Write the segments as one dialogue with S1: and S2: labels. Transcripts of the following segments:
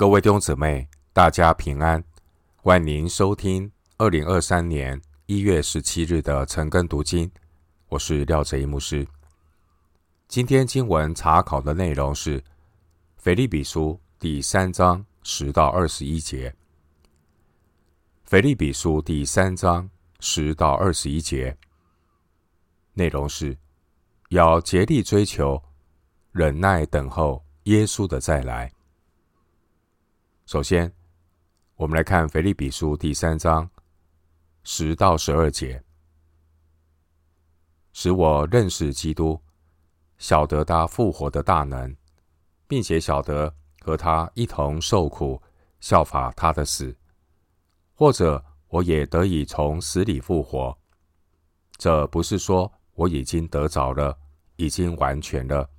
S1: 各位弟兄姊妹，大家平安，欢迎收听二零二三年一月十七日的晨更读经。我是廖哲一牧师。今天经文查考的内容是《腓立比书》第三章十到二十一节。《腓立比书》第三章十到二十一节内容是要竭力追求，忍耐等候耶稣的再来。首先，我们来看《腓立比书》第三章十到十二节，使我认识基督，晓得他复活的大能，并且晓得和他一同受苦，效法他的死，或者我也得以从死里复活。这不是说我已经得着了，已经完全了，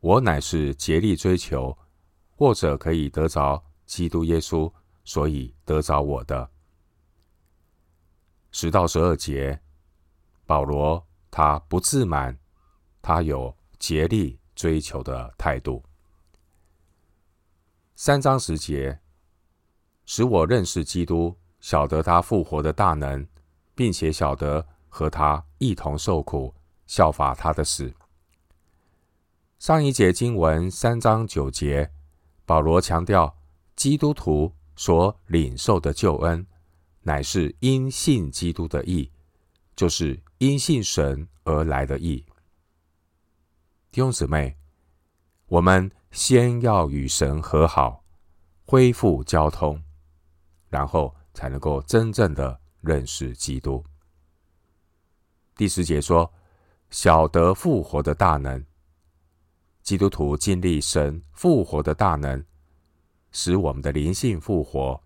S1: 我乃是竭力追求，或者可以得着。基督耶稣，所以得着我的十到十二节，保罗他不自满，他有竭力追求的态度。三章十节，使我认识基督，晓得他复活的大能，并且晓得和他一同受苦，效法他的死。上一节经文三章九节，保罗强调。基督徒所领受的救恩，乃是因信基督的义，就是因信神而来的义。弟兄姊妹，我们先要与神和好，恢复交通，然后才能够真正的认识基督。第十节说：“晓得复活的大能。”基督徒经历神复活的大能。使我们的灵性复活，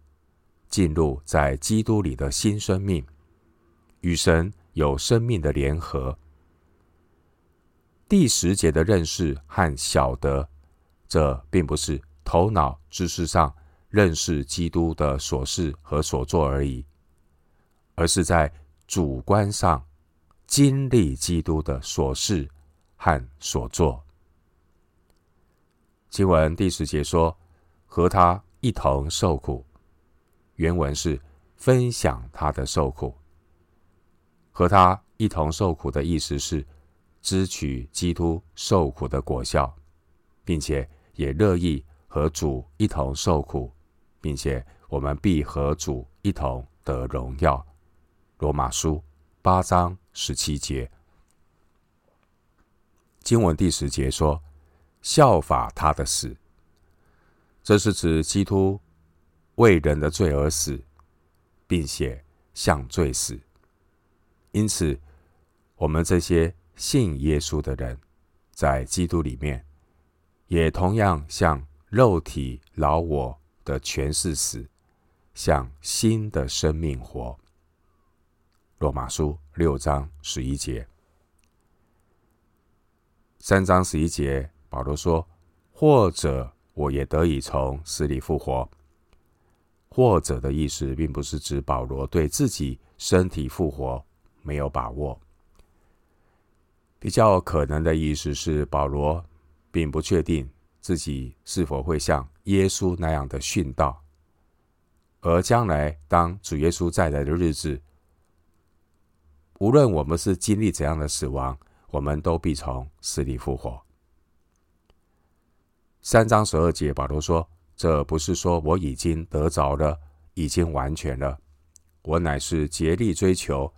S1: 进入在基督里的新生命，与神有生命的联合。第十节的认识和晓得，这并不是头脑知识上认识基督的所事和所作而已，而是在主观上经历基督的所事和所作。经文第十节说。和他一同受苦，原文是分享他的受苦。和他一同受苦的意思是支取基督受苦的果效，并且也乐意和主一同受苦，并且我们必和主一同得荣耀。罗马书八章十七节，经文第十节说：效法他的死。这是指基督为人的罪而死，并且向罪死。因此，我们这些信耶稣的人，在基督里面，也同样向肉体老我的权势死，向新的生命活。罗马书六章十一节，三章十一节，保罗说：“或者。”我也得以从死里复活。或者的意思，并不是指保罗对自己身体复活没有把握。比较可能的意思是，保罗并不确定自己是否会像耶稣那样的殉道，而将来当主耶稣再来的日子，无论我们是经历怎样的死亡，我们都必从死里复活。三章十二节，保罗说：“这不是说我已经得着了，已经完全了。我乃是竭力追求，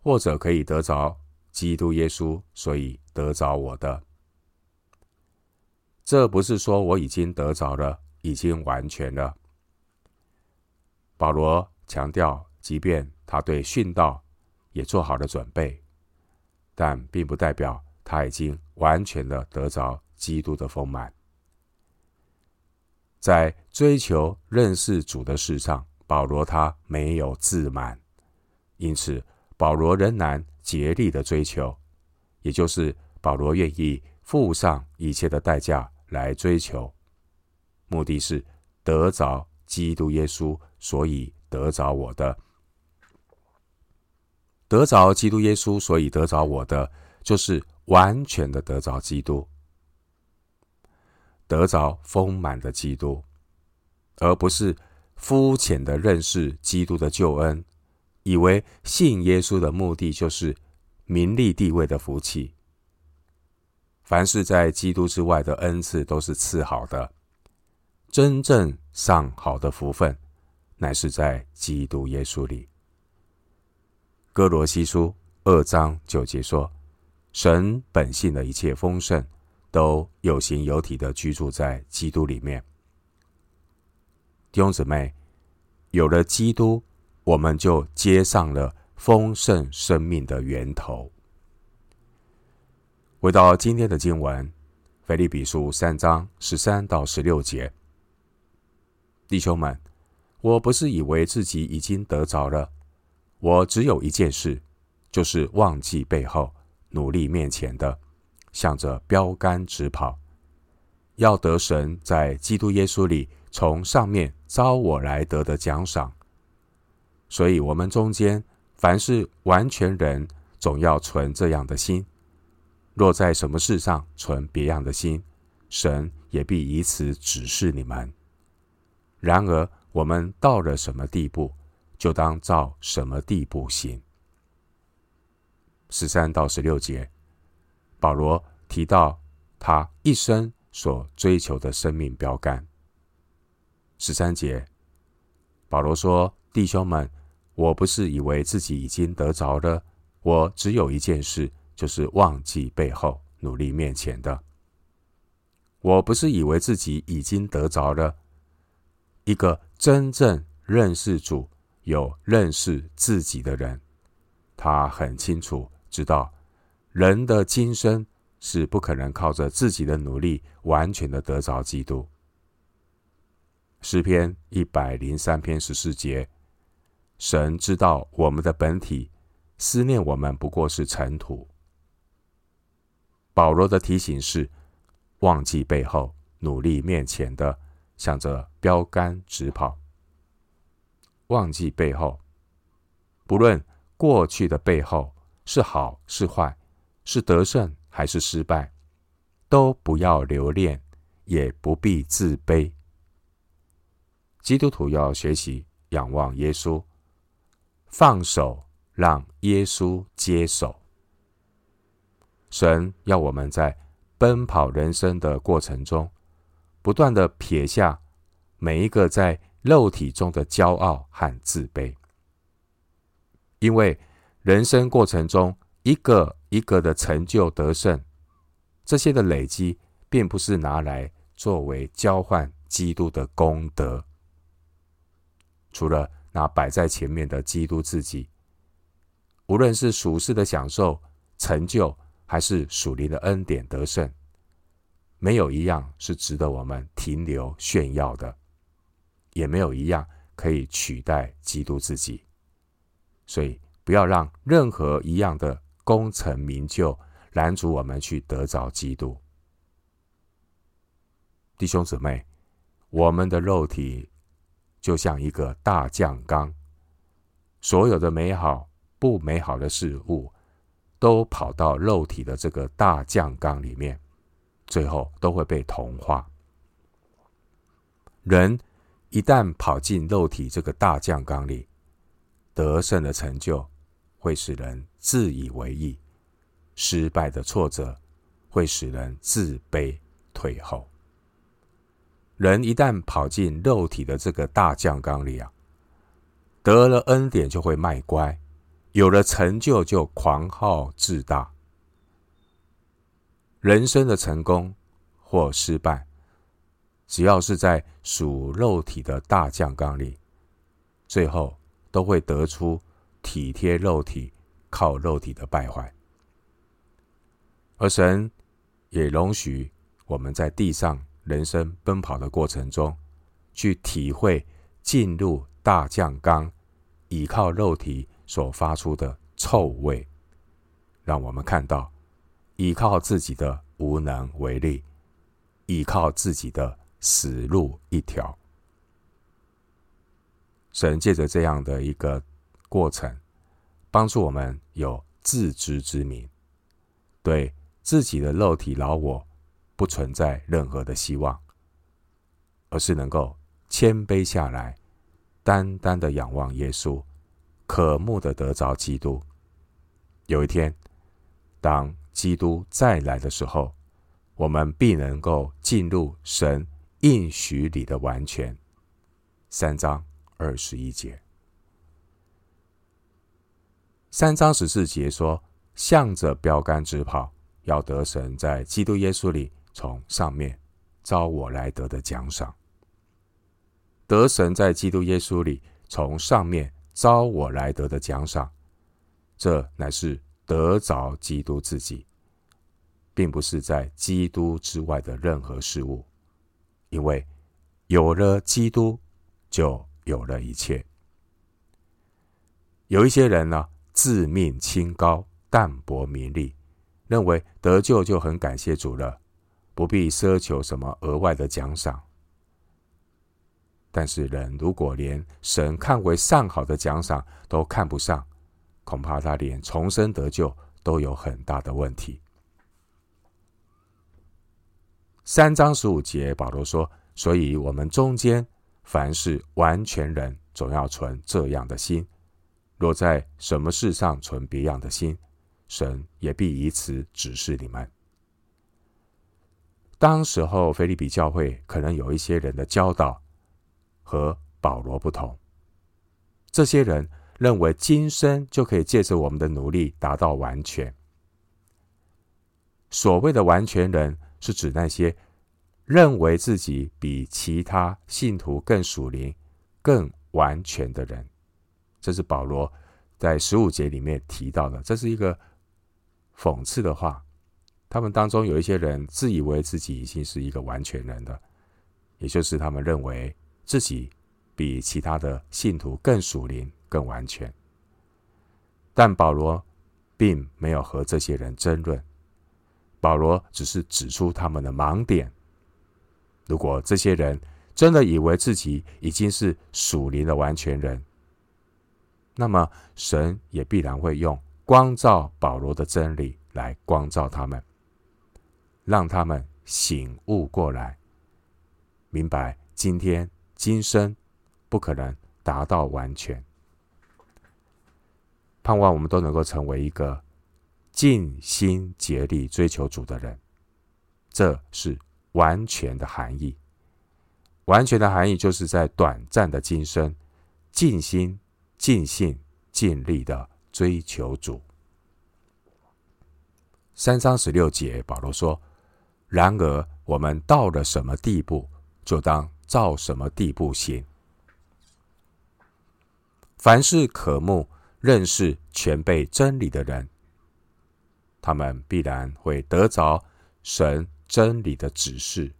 S1: 或者可以得着基督耶稣，所以得着我的。这不是说我已经得着了，已经完全了。”保罗强调，即便他对殉道也做好了准备，但并不代表他已经完全的得着基督的丰满。在追求认识主的事上，保罗他没有自满，因此保罗仍然竭力的追求，也就是保罗愿意付上一切的代价来追求，目的是得着基督耶稣，所以得着我的，得着基督耶稣，所以得着我的，就是完全的得着基督。得着丰满的基督，而不是肤浅的认识基督的救恩，以为信耶稣的目的就是名利地位的福气。凡是在基督之外的恩赐都是次好的，真正上好的福分，乃是在基督耶稣里。哥罗西书二章九节说：“神本性的一切丰盛，都有形有体的居住在基督里面。”弟兄姊妹，有了基督，我们就接上了丰盛生命的源头。回到今天的经文，腓立比书三章十三到十六节，弟兄们，我不是以为自己已经得着了，我只有一件事，就是忘记背后，努力面前的，向着标杆直跑，要得神在基督耶稣里。从上面召我来得的奖赏，所以，我们中间凡是完全人，总要存这样的心；若在什么事上存别样的心，神也必以此指示你们。然而，我们到了什么地步，就当照什么地步行。十三到十六节，保罗提到他一生所追求的生命标杆。十三节，保罗说：“弟兄们，我不是以为自己已经得着了，我只有一件事，就是忘记背后，努力面前的。我不是以为自己已经得着了。一个真正认识主、有认识自己的人，他很清楚知道，人的今生是不可能靠着自己的努力完全的得着基督。”诗篇一百零三篇十四节，神知道我们的本体，思念我们不过是尘土。保罗的提醒是：忘记背后，努力面前的，向着标杆直跑。忘记背后，不论过去的背后是好是坏，是得胜还是失败，都不要留恋，也不必自卑。基督徒要学习仰望耶稣，放手让耶稣接手。神要我们在奔跑人生的过程中，不断的撇下每一个在肉体中的骄傲和自卑，因为人生过程中一个一个的成就得胜，这些的累积，并不是拿来作为交换基督的功德。除了那摆在前面的基督自己，无论是属世的享受、成就，还是属灵的恩典得胜，没有一样是值得我们停留炫耀的，也没有一样可以取代基督自己。所以，不要让任何一样的功成名就拦阻我们去得着基督。弟兄姊妹，我们的肉体。就像一个大酱缸，所有的美好、不美好的事物，都跑到肉体的这个大酱缸里面，最后都会被同化。人一旦跑进肉体这个大酱缸里，得胜的成就会使人自以为意，失败的挫折会使人自卑退后。人一旦跑进肉体的这个大酱缸里啊，得了恩典就会卖乖，有了成就就狂傲自大。人生的成功或失败，只要是在属肉体的大酱缸里，最后都会得出体贴肉体、靠肉体的败坏。而神也容许我们在地上。人生奔跑的过程中，去体会进入大酱缸，倚靠肉体所发出的臭味，让我们看到依靠自己的无能为力，依靠自己的死路一条。神借着这样的一个过程，帮助我们有自知之明，对自己的肉体老我。不存在任何的希望，而是能够谦卑下来，单单的仰望耶稣，渴慕的得着基督。有一天，当基督再来的时候，我们必能够进入神应许里的完全。三章二十一节，三章十四节说：向着标杆直跑，要得神在基督耶稣里从上面招我来得的奖赏。得神在基督耶稣里从上面招我来得的奖赏，这乃是得着基督自己，并不是在基督之外的任何事物，因为有了基督，就有了一切。有一些人呢，自命清高，淡泊名利，认为得救就很感谢主了，不必奢求什么额外的奖赏。但是，人如果连神看为上好的奖赏都看不上，恐怕他连重生得救都有很大的问题。三章十五节，保罗说：“所以，我们中间凡是完全人，总要存这样的心；若在什么事上存别样的心，神也必以此指示你们。”当时候，腓利比教会可能有一些人的教导。和保罗不同，这些人认为今生就可以借着我们的努力达到完全。所谓的完全人，是指那些认为自己比其他信徒更属灵、更完全的人。这是保罗在十五节里面提到的，这是一个讽刺的话。他们当中有一些人自以为自己已经是一个完全人了，也就是他们认为。自己比其他的信徒更属灵、更完全，但保罗并没有和这些人争论。保罗只是指出他们的盲点。如果这些人真的以为自己已经是属灵的完全人，那么神也必然会用光照保罗的真理来光照他们，让他们醒悟过来，明白今天。今生不可能达到完全，盼望我们都能够成为一个尽心竭力追求主的人。这是完全的含义。完全的含义就是在短暂的今生，尽心、尽心、尽力的追求主。三章十六节，保罗说：“然而我们到了什么地步，就当。”照什么地步行？凡是渴慕认识全备真理的人，他们必然会得着神真理的指示。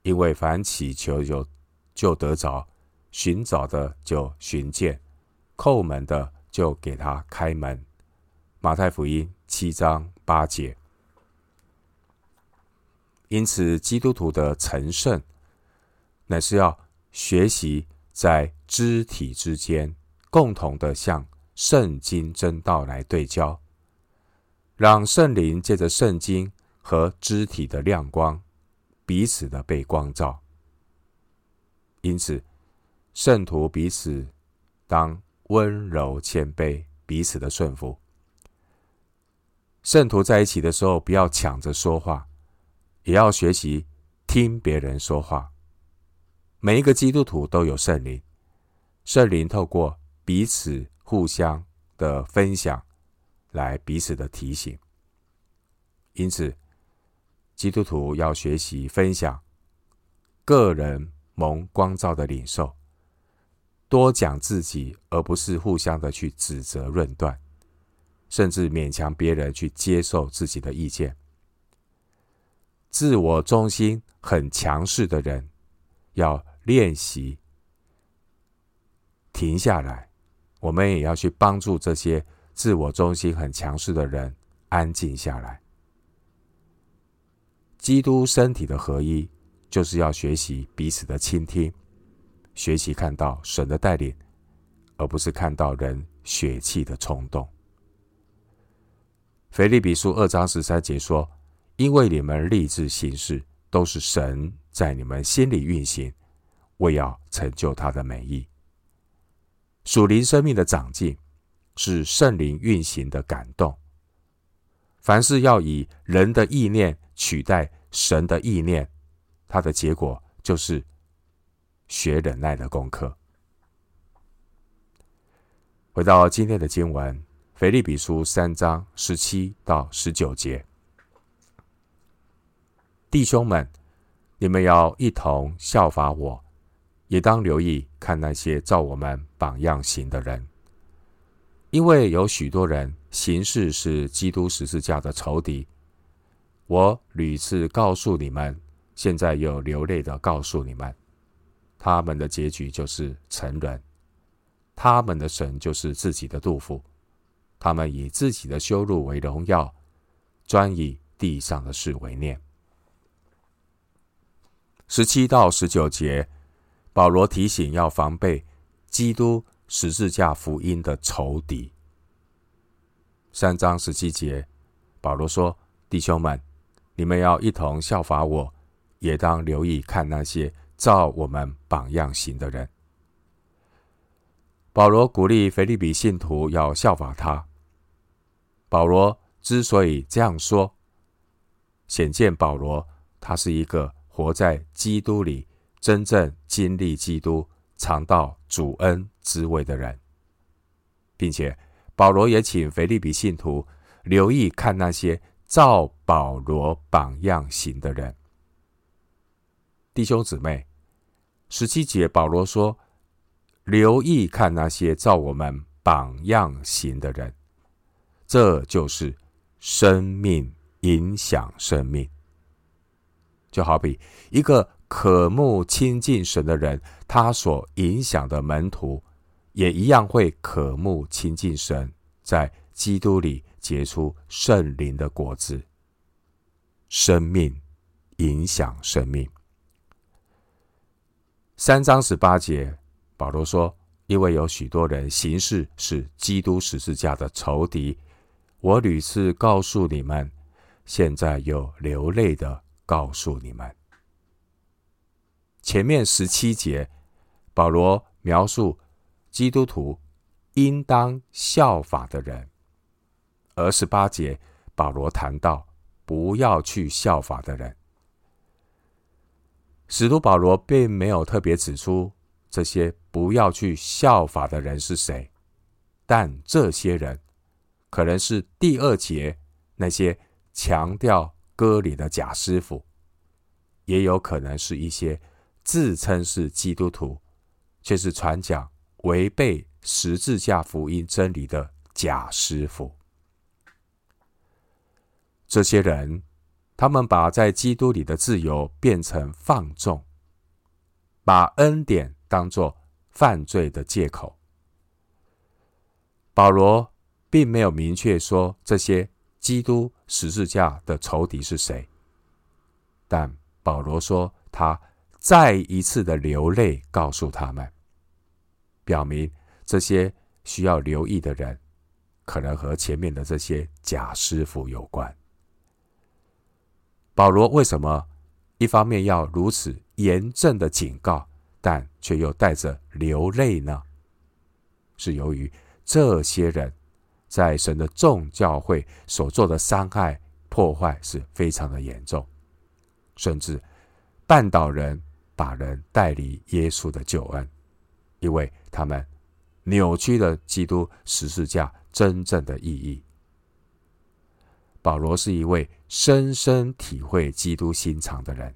S1: 因为凡祈求就就得着，寻找的就寻见，叩门的就给他开门。马太福音七章八节。因此，基督徒的成圣。乃是要学习在肢体之间共同的向圣经真道来对焦，让圣灵借着圣经和肢体的亮光彼此的被光照。因此，圣徒彼此当温柔谦卑，彼此的顺服。圣徒在一起的时候，不要抢着说话，也要学习听别人说话。每一个基督徒都有圣灵，圣灵透过彼此互相的分享，来彼此的提醒。因此，基督徒要学习分享个人蒙光照的领受，多讲自己，而不是互相的去指责论断，甚至勉强别人去接受自己的意见。自我中心很强势的人，要。练习停下来，我们也要去帮助这些自我中心很强势的人安静下来。基督身体的合一，就是要学习彼此的倾听，学习看到神的带领，而不是看到人血气的冲动。腓立比书二章十三节说：“因为你们立志行事，都是神在你们心里运行。”为要成就他的美意。属灵生命的长进是圣灵运行的感动。凡是要以人的意念取代神的意念，它的结果就是学忍耐的功课。回到今天的经文，腓立比书三章十七到十九节，弟兄们，你们要一同效法我，也当留意看那些照我们榜样行的人。因为有许多人行事是基督十字架的仇敌，我屡次告诉你们，现在又流泪的告诉你们，他们的结局就是沉沦，他们的神就是自己的杜甫，他们以自己的羞辱为荣耀，专以地上的事为念。十七到十九节，保罗提醒要防备基督。十字架福音的仇敌。三章十七节，保罗说：“弟兄们，你们要一同效法我，也当留意看那些照我们榜样行的人。”保罗鼓励腓利比信徒要效法他。保罗之所以这样说，显见保罗他是一个活在基督里，真正经历基督。尝到主恩滋味的人，并且保罗也请腓利比信徒留意看那些照保罗榜样行的人。弟兄姊妹，十七节保罗说：“留意看那些照我们榜样行的人。”这就是生命影响生命，就好比一个。渴慕亲近神的人，他所影响的门徒，也一样会渴慕亲近神，在基督里结出圣灵的果子。生命影响生命。三章十八节，保罗说：“因为有许多人行事是基督十字架的仇敌，我屡次告诉你们，现在又流泪的告诉你们。”前面十七节，保罗描述基督徒应当效法的人；而十八节，保罗谈到不要去效法的人。使徒保罗并没有特别指出这些不要去效法的人是谁，但这些人可能是第二节那些强调割礼的假师傅，也有可能是一些。自称是基督徒，却是传讲违背十字架福音真理的假师傅。这些人，他们把在基督里的自由变成放纵，把恩典当作犯罪的借口。保罗并没有明确说这些基督十字架的仇敌是谁，但保罗说他。再一次的流泪，告诉他们，表明这些需要留意的人，可能和前面的这些假师傅有关。保罗为什么一方面要如此严正的警告，但却又带着流泪呢？是由于这些人在神的众教会所做的伤害破坏是非常的严重，甚至绊倒人。把人带离耶稣的救恩，因为他们扭曲了基督十字架真正的意义。保罗是一位深深体会基督心肠的人。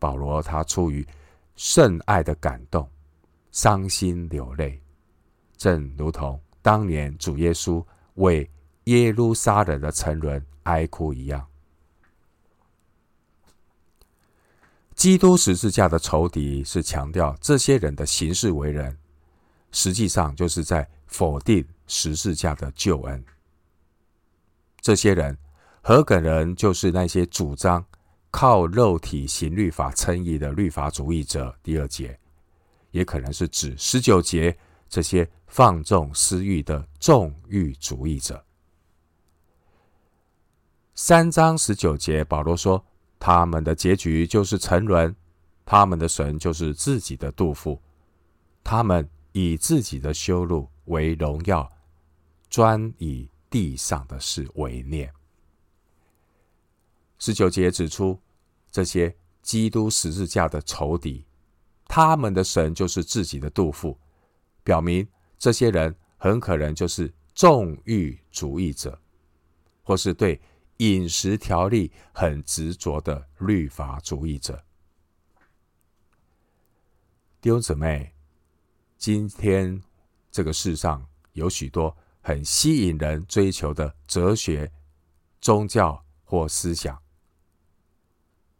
S1: 保罗他出于圣爱的感动，伤心流泪，正如同当年主耶稣为耶路撒冷的沉沦哀哭一样。基督十字架的仇敌是强调这些人的行事为人，实际上就是在否定十字架的救恩。这些人和可能就是那些主张靠肉体行律法称义的律法主义者。第二节也可能是指十九节这些放纵私欲的纵欲主义者。三章十九节，保罗说。他们的结局就是沉沦，他们的神就是自己的肚腹，他们以自己的羞辱为荣耀，专以地上的事为念。十九节指出，这些基督十字架的仇敌，他们的神就是自己的肚腹，表明这些人很可能就是纵欲主义者，或是对饮食条例很执着的律法主义者。弟兄姊妹，今天这个世上有许多很吸引人追求的哲学、宗教或思想。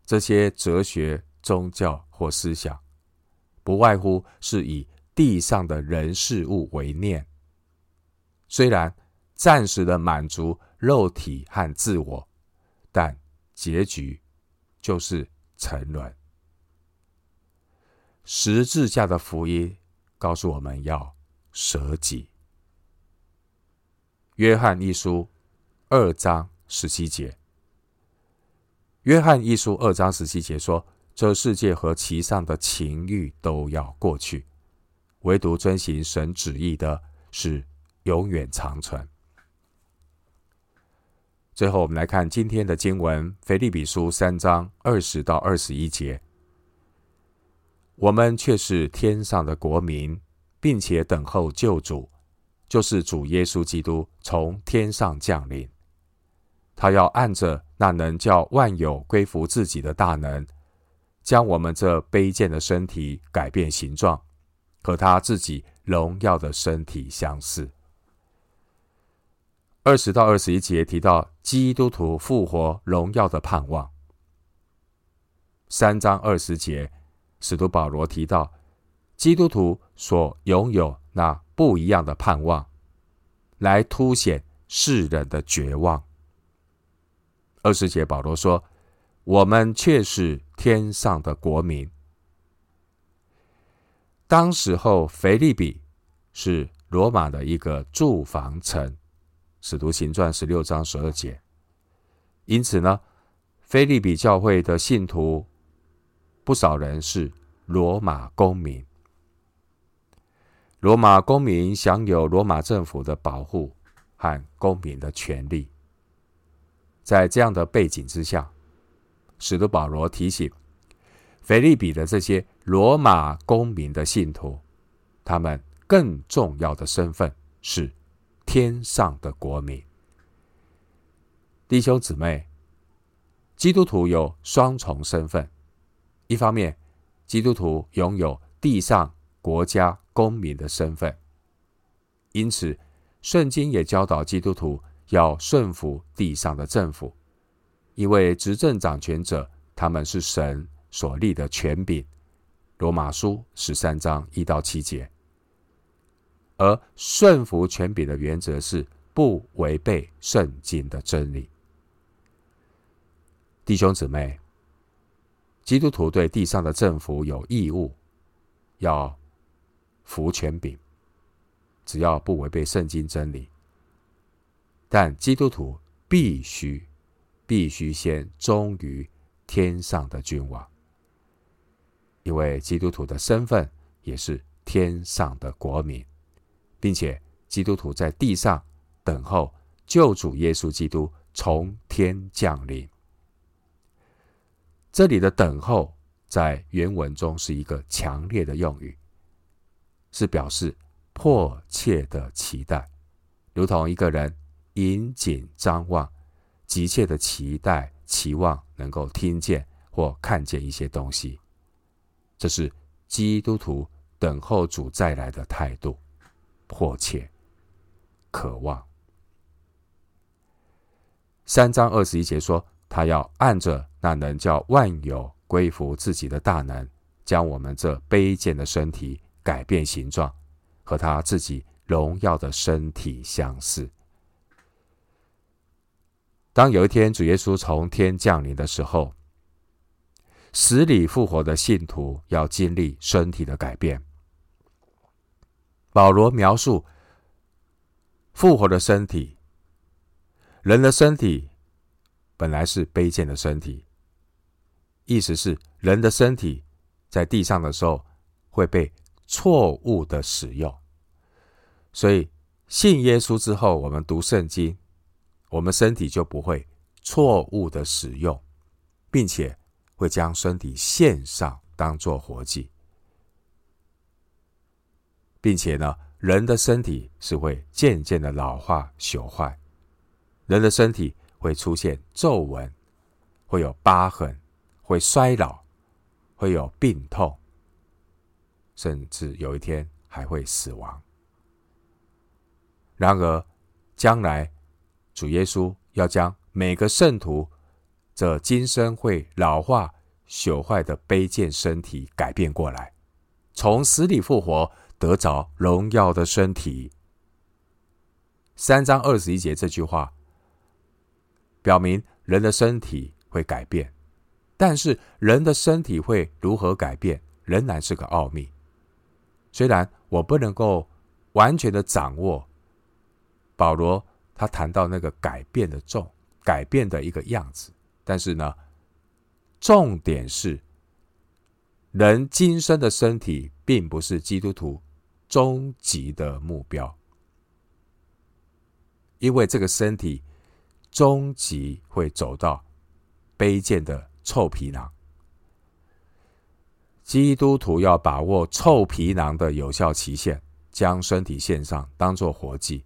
S1: 这些哲学、宗教或思想，不外乎是以地上的人事物为念。虽然暂时的满足肉体和自我，但结局就是沉沦。十字架的福音告诉我们要舍己。约翰一书二章十七节。约翰一书二章十七节说：“这世界和其上的情欲都要过去，唯独遵行神旨意的，是永远长存。”最后，我们来看今天的经文：腓立比书三章二十到二十一节。我们却是天上的国民，并且等候救主，就是主耶稣基督从天上降临。他要按着那能叫万有归服自己的大能，将我们这卑贱的身体改变形状，和他自己荣耀的身体相似。二十到二十一节提到基督徒复活荣耀的盼望。三章二十节，使徒保罗提到基督徒所拥有那不一样的盼望，来凸显世人的绝望。二十节，保罗说：“我们却是天上的国民。”当时候，腓利比是罗马的一个住房城，《使徒行传》十六章十二节。因此呢，腓利比教会的信徒不少人是罗马公民。罗马公民享有罗马政府的保护和公民的权利。在这样的背景之下，使徒保罗提醒腓利比的这些罗马公民的信徒，他们更重要的身份是天上的国民。弟兄姊妹，基督徒有双重身份：一方面，基督徒拥有地上国家公民的身份，因此，圣经也教导基督徒。要顺服地上的政府，因为执政掌权者，他们是神所立的权柄。罗马书十三章一到七节。而顺服权柄的原则是不违背圣经的真理。弟兄姊妹，基督徒对地上的政府有义务，要服全柄，只要不违背圣经真理。但基督徒必须必须先忠于天上的君王，因为基督徒的身份也是天上的国民，并且基督徒在地上等候救主耶稣基督从天降临。这里的“等候”在原文中是一个强烈的用语，是表示迫切的期待，如同一个人。引颈张望，急切的期待、期望能够听见或看见一些东西，这是基督徒等候主再来的态度，迫切、渴望。三章二十一节说，他要按着那能叫万有归服自己的大能，将我们这卑贱的身体改变形状，和他自己荣耀的身体相似。当有一天主耶稣从天降临的时候，死里复活的信徒要经历身体的改变。保罗描述复活的身体，人的身体本来是卑贱的身体，意思是人的身体在地上的时候会被错误的使用。所以信耶稣之后，我们读圣经，我们身体就不会错误的使用，并且会将身体献上，当做活祭，并且呢，人的身体是会渐渐的老化朽坏，人的身体会出现皱纹，会有疤痕，会衰老，会有病痛，甚至有一天还会死亡。然而，将来主耶稣要将每个圣徒这今生会老化朽坏的卑贱身体改变过来，从死里复活。得着荣耀的身体。三章二十一节这句话表明人的身体会改变，但是人的身体会如何改变，仍然是个奥秘。虽然我不能够完全的掌握，保罗他谈到那个改变的重，改变的一个样子，但是呢，重点是人今生的身体并不是基督徒终极的目标，因为这个身体终极会走到卑贱的臭皮囊。基督徒要把握臭皮囊的有效期限，将身体献上，当做活祭，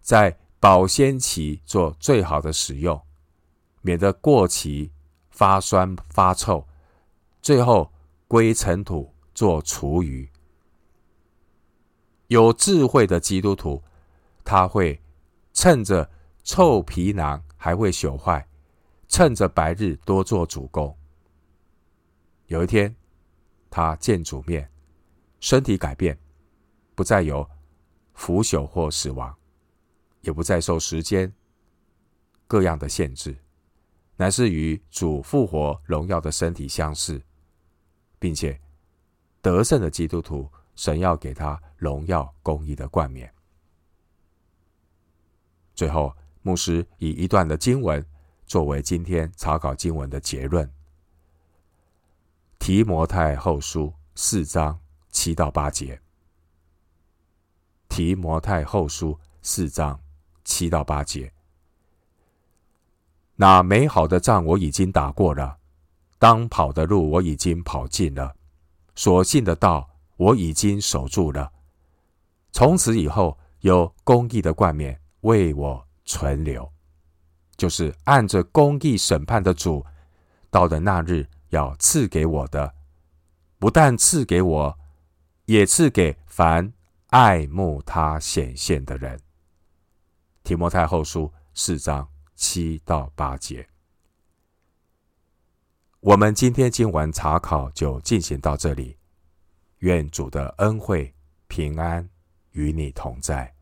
S1: 在保鲜期做最好的使用，免得过期发酸发臭，最后归尘土做厨余。有智慧的基督徒，他会趁着臭皮囊还未朽坏，趁着白日多做主工。有一天，他见主面，身体改变，不再有腐朽或死亡，也不再受时间各样的限制，乃是与主复活荣耀的身体相似，并且得胜的基督徒。神要给他荣耀公义的冠冕。最后，牧师以一段的经文作为今天草稿经文的结论：提摩太后书四章七到八节。提摩太后书四章七到八节。那美好的仗我已经打过了，当跑的路我已经跑尽了，所信的道。我已经守住了，从此以后有公义的冠冕为我存留，就是按着公义审判的主，到的那日要赐给我的，不但赐给我，也赐给凡爱慕他显现的人。提摩太后书四章七到八节，我们今天经文查考就进行到这里。愿主的恩惠平安与你同在。